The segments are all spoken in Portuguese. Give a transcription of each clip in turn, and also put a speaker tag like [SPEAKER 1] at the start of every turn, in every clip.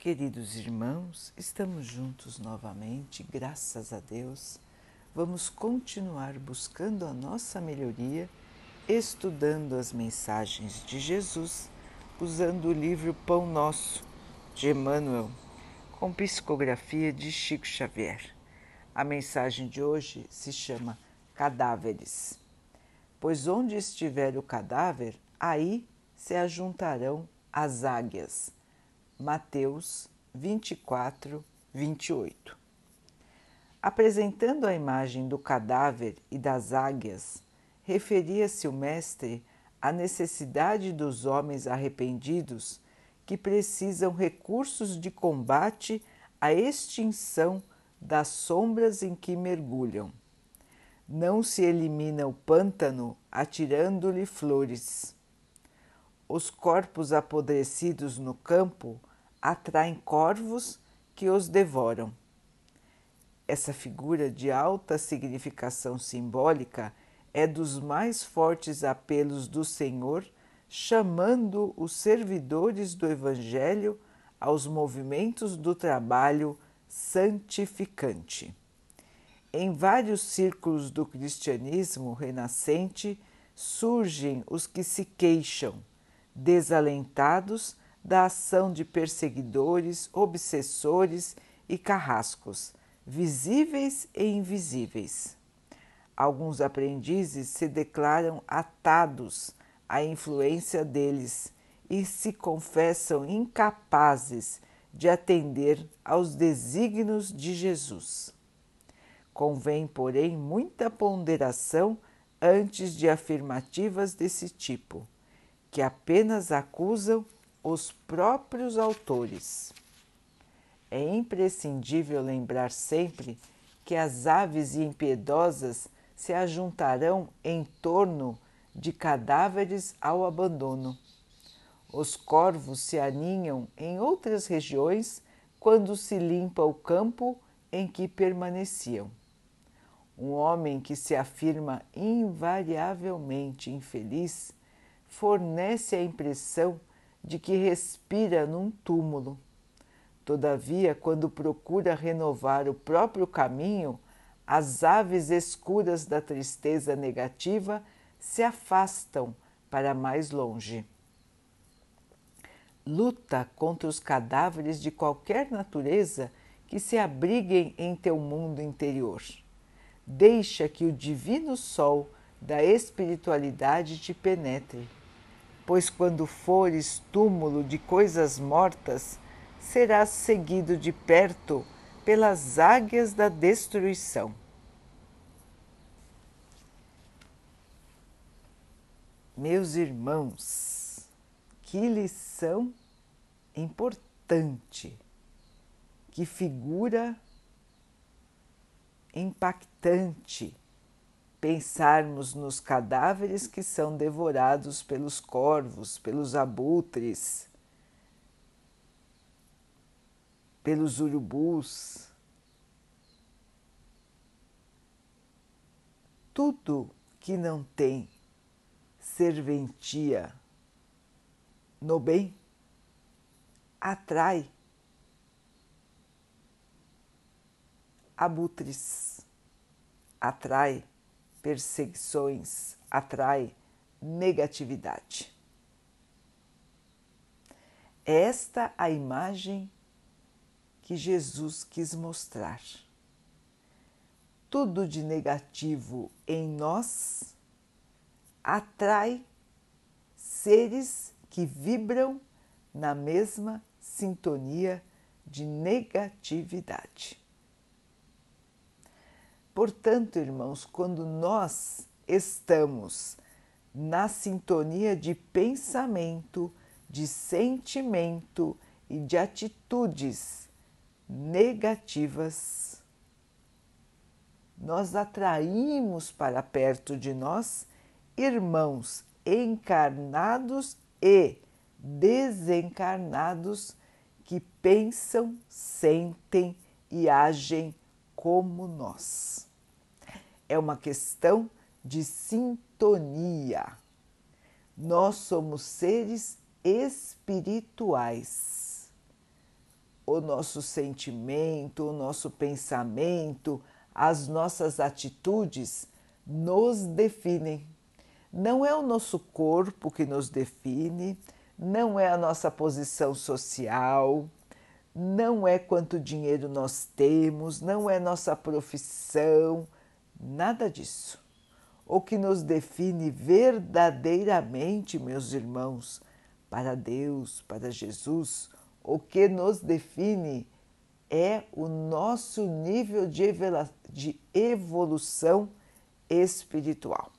[SPEAKER 1] Queridos irmãos, estamos juntos novamente, graças a Deus. Vamos continuar buscando a nossa melhoria, estudando as mensagens de Jesus, usando o livro Pão Nosso, de Emmanuel, com psicografia de Chico Xavier. A mensagem de hoje se chama Cadáveres. Pois onde estiver o cadáver, aí se ajuntarão as águias Mateus 24, 28. Apresentando a imagem do cadáver e das águias, referia-se o Mestre à necessidade dos homens arrependidos que precisam recursos de combate à extinção das sombras em que mergulham. Não se elimina o pântano atirando-lhe flores. Os corpos apodrecidos no campo atraem corvos que os devoram. Essa figura de alta significação simbólica é dos mais fortes apelos do Senhor, chamando os servidores do Evangelho aos movimentos do trabalho santificante. Em vários círculos do cristianismo renascente surgem os que se queixam, desalentados da ação de perseguidores, obsessores e carrascos, visíveis e invisíveis. Alguns aprendizes se declaram atados à influência deles e se confessam incapazes de atender aos desígnios de Jesus. Convém, porém, muita ponderação antes de afirmativas desse tipo, que apenas acusam os próprios autores. É imprescindível lembrar sempre que as aves impiedosas se ajuntarão em torno de cadáveres ao abandono. Os corvos se aninham em outras regiões quando se limpa o campo em que permaneciam. Um homem que se afirma invariavelmente infeliz fornece a impressão de que respira num túmulo. Todavia, quando procura renovar o próprio caminho, as aves escuras da tristeza negativa se afastam para mais longe. Luta contra os cadáveres de qualquer natureza que se abriguem em teu mundo interior. Deixa que o divino sol da espiritualidade te penetre pois quando fores túmulo de coisas mortas, serás seguido de perto pelas águias da destruição. Meus irmãos, que lição importante, que figura impactante pensarmos nos cadáveres que são devorados pelos corvos, pelos abutres, pelos urubus. Tudo que não tem serventia no bem atrai abutres, atrai perseguições atrai negatividade. Esta a imagem que Jesus quis mostrar. Tudo de negativo em nós atrai seres que vibram na mesma sintonia de negatividade. Portanto, irmãos, quando nós estamos na sintonia de pensamento, de sentimento e de atitudes negativas, nós atraímos para perto de nós irmãos encarnados e desencarnados que pensam, sentem e agem como nós é uma questão de sintonia. Nós somos seres espirituais. o nosso sentimento, o nosso pensamento, as nossas atitudes nos definem. Não é o nosso corpo que nos define, não é a nossa posição social, não é quanto dinheiro nós temos, não é nossa profissão, nada disso. O que nos define verdadeiramente, meus irmãos, para Deus, para Jesus, o que nos define é o nosso nível de evolução espiritual.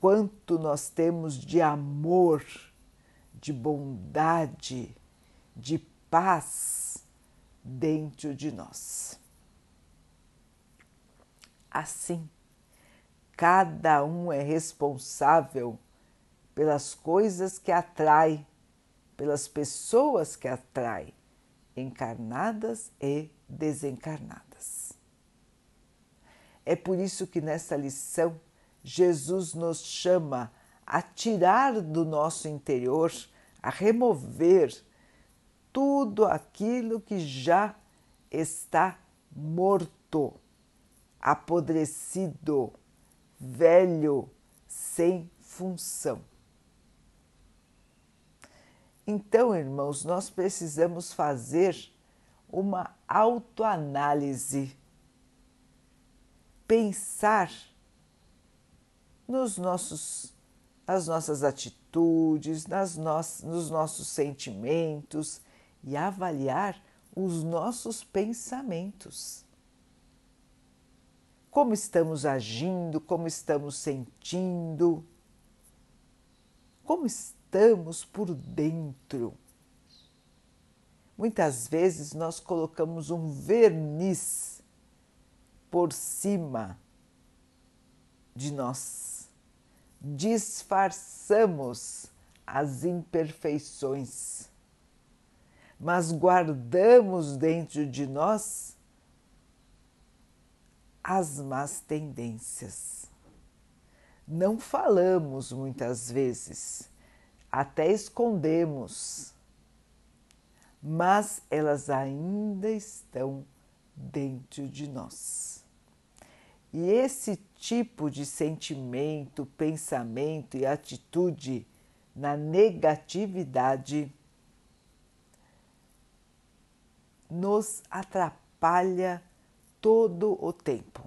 [SPEAKER 1] Quanto nós temos de amor, de bondade, de paz dentro de nós. Assim, cada um é responsável pelas coisas que atrai, pelas pessoas que atrai, encarnadas e desencarnadas. É por isso que nessa lição Jesus nos chama a tirar do nosso interior, a remover tudo aquilo que já está morto, apodrecido, velho, sem função. Então, irmãos, nós precisamos fazer uma autoanálise, pensar nos nossos, nas nossas atitudes, nas no nos nossos sentimentos e avaliar os nossos pensamentos. Como estamos agindo, como estamos sentindo, como estamos por dentro. Muitas vezes nós colocamos um verniz por cima de nós, disfarçamos as imperfeições mas guardamos dentro de nós as más tendências. Não falamos muitas vezes, até escondemos, mas elas ainda estão dentro de nós. E esse tipo de sentimento, pensamento e atitude na negatividade nos atrapalha todo o tempo.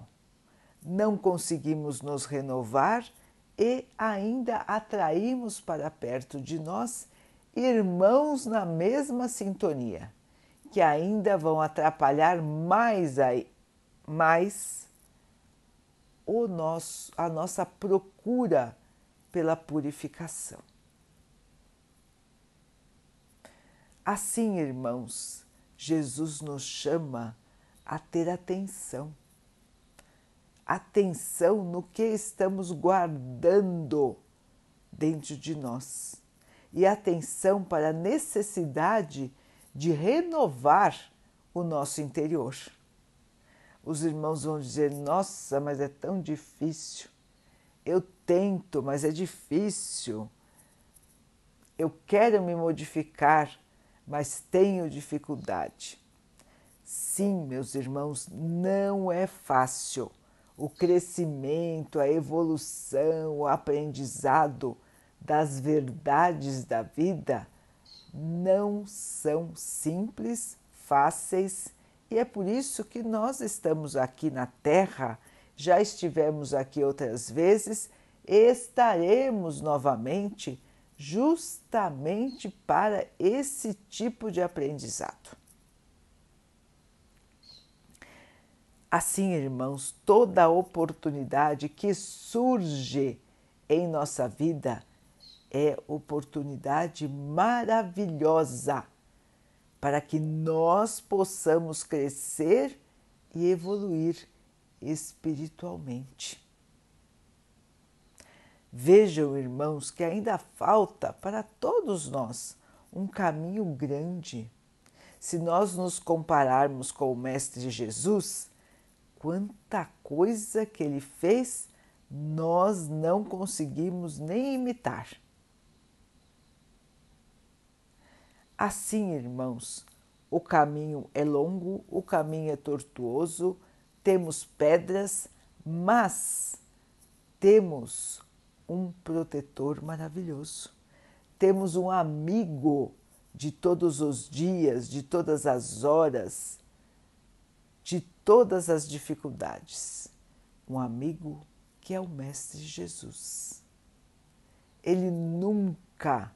[SPEAKER 1] Não conseguimos nos renovar e ainda atraímos para perto de nós irmãos na mesma sintonia, que ainda vão atrapalhar mais, a, mais o nosso, a nossa procura pela purificação. Assim, irmãos, Jesus nos chama a ter atenção. Atenção no que estamos guardando dentro de nós e atenção para a necessidade de renovar o nosso interior. Os irmãos vão dizer: Nossa, mas é tão difícil. Eu tento, mas é difícil. Eu quero me modificar, mas tenho dificuldade. Sim, meus irmãos, não é fácil. O crescimento, a evolução, o aprendizado das verdades da vida não são simples, fáceis, e é por isso que nós estamos aqui na Terra, já estivemos aqui outras vezes, estaremos novamente justamente para esse tipo de aprendizado. Assim, irmãos, toda oportunidade que surge em nossa vida é oportunidade maravilhosa para que nós possamos crescer e evoluir espiritualmente. Vejam, irmãos, que ainda falta para todos nós um caminho grande. Se nós nos compararmos com o Mestre Jesus, quanta coisa que ele fez nós não conseguimos nem imitar. Assim, irmãos, o caminho é longo, o caminho é tortuoso, temos pedras, mas temos um protetor maravilhoso. Temos um amigo de todos os dias, de todas as horas, de todas as dificuldades. Um amigo que é o Mestre Jesus. Ele nunca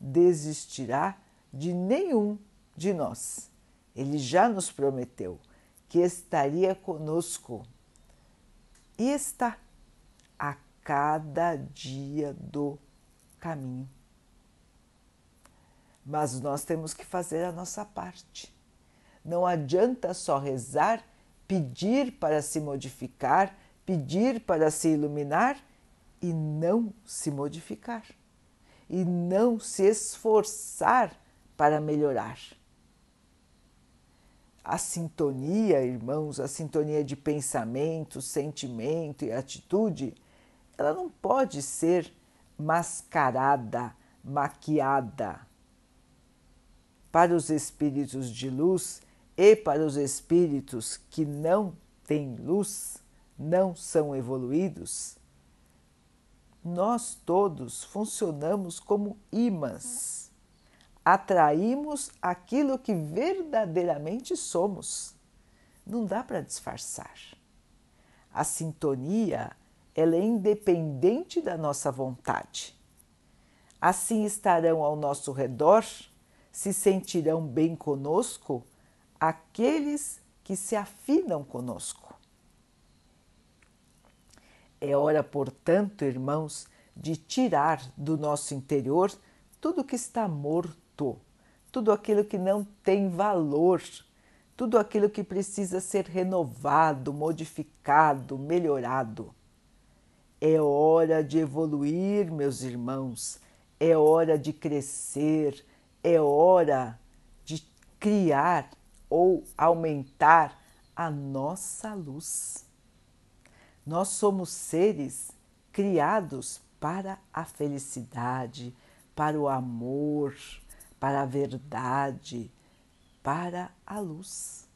[SPEAKER 1] desistirá de nenhum de nós. Ele já nos prometeu que estaria conosco e está a cada dia do caminho. Mas nós temos que fazer a nossa parte. Não adianta só rezar, pedir para se modificar, pedir para se iluminar e não se modificar, e não se esforçar para melhorar. A sintonia, irmãos, a sintonia de pensamento, sentimento e atitude, ela não pode ser mascarada, maquiada. Para os espíritos de luz e para os espíritos que não têm luz, não são evoluídos, nós todos funcionamos como imãs atraímos aquilo que verdadeiramente somos. Não dá para disfarçar. A sintonia ela é independente da nossa vontade. Assim estarão ao nosso redor, se sentirão bem conosco aqueles que se afinam conosco. É hora, portanto, irmãos, de tirar do nosso interior tudo que está morto tudo aquilo que não tem valor, tudo aquilo que precisa ser renovado, modificado, melhorado. É hora de evoluir, meus irmãos, é hora de crescer, é hora de criar ou aumentar a nossa luz. Nós somos seres criados para a felicidade, para o amor, para a verdade, para a luz.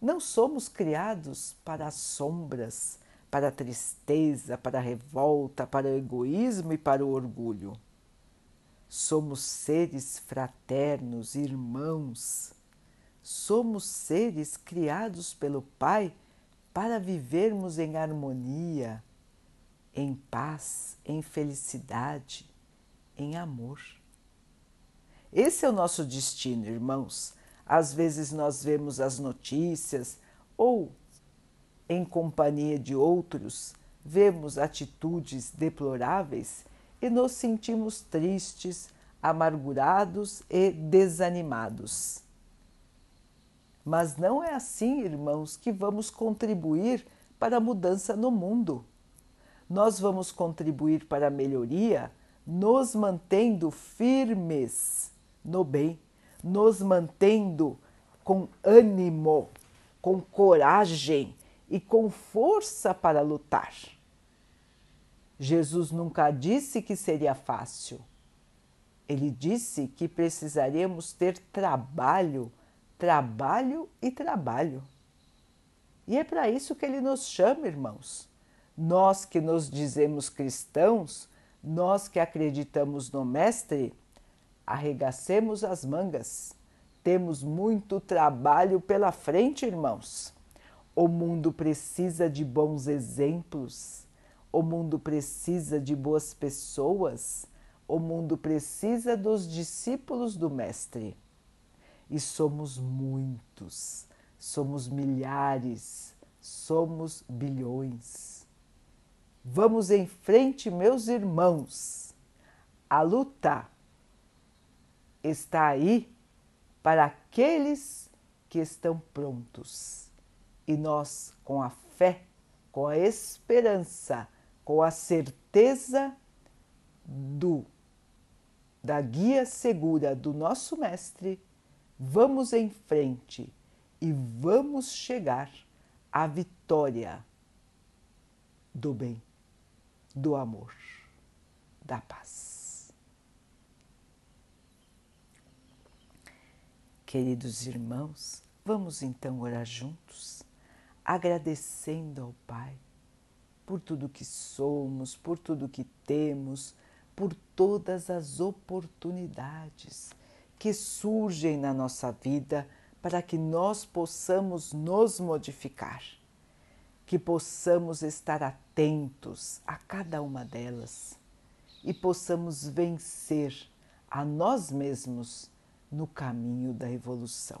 [SPEAKER 1] Não somos criados para as sombras, para a tristeza, para a revolta, para o egoísmo e para o orgulho. Somos seres fraternos, irmãos. Somos seres criados pelo Pai para vivermos em harmonia, em paz, em felicidade, em amor. Esse é o nosso destino, irmãos. Às vezes nós vemos as notícias ou em companhia de outros, vemos atitudes deploráveis e nos sentimos tristes, amargurados e desanimados. Mas não é assim, irmãos, que vamos contribuir para a mudança no mundo. Nós vamos contribuir para a melhoria nos mantendo firmes no bem, nos mantendo com ânimo, com coragem e com força para lutar. Jesus nunca disse que seria fácil. Ele disse que precisaríamos ter trabalho, trabalho e trabalho. E é para isso que ele nos chama, irmãos. Nós que nos dizemos cristãos, nós que acreditamos no Mestre, Arregacemos as mangas. Temos muito trabalho pela frente, irmãos. O mundo precisa de bons exemplos. O mundo precisa de boas pessoas. O mundo precisa dos discípulos do Mestre. E somos muitos, somos milhares, somos bilhões. Vamos em frente, meus irmãos, a lutar está aí para aqueles que estão prontos. E nós, com a fé, com a esperança, com a certeza do da guia segura do nosso mestre, vamos em frente e vamos chegar à vitória do bem, do amor, da paz. Queridos irmãos, vamos então orar juntos, agradecendo ao Pai por tudo que somos, por tudo que temos, por todas as oportunidades que surgem na nossa vida para que nós possamos nos modificar, que possamos estar atentos a cada uma delas e possamos vencer a nós mesmos no caminho da evolução.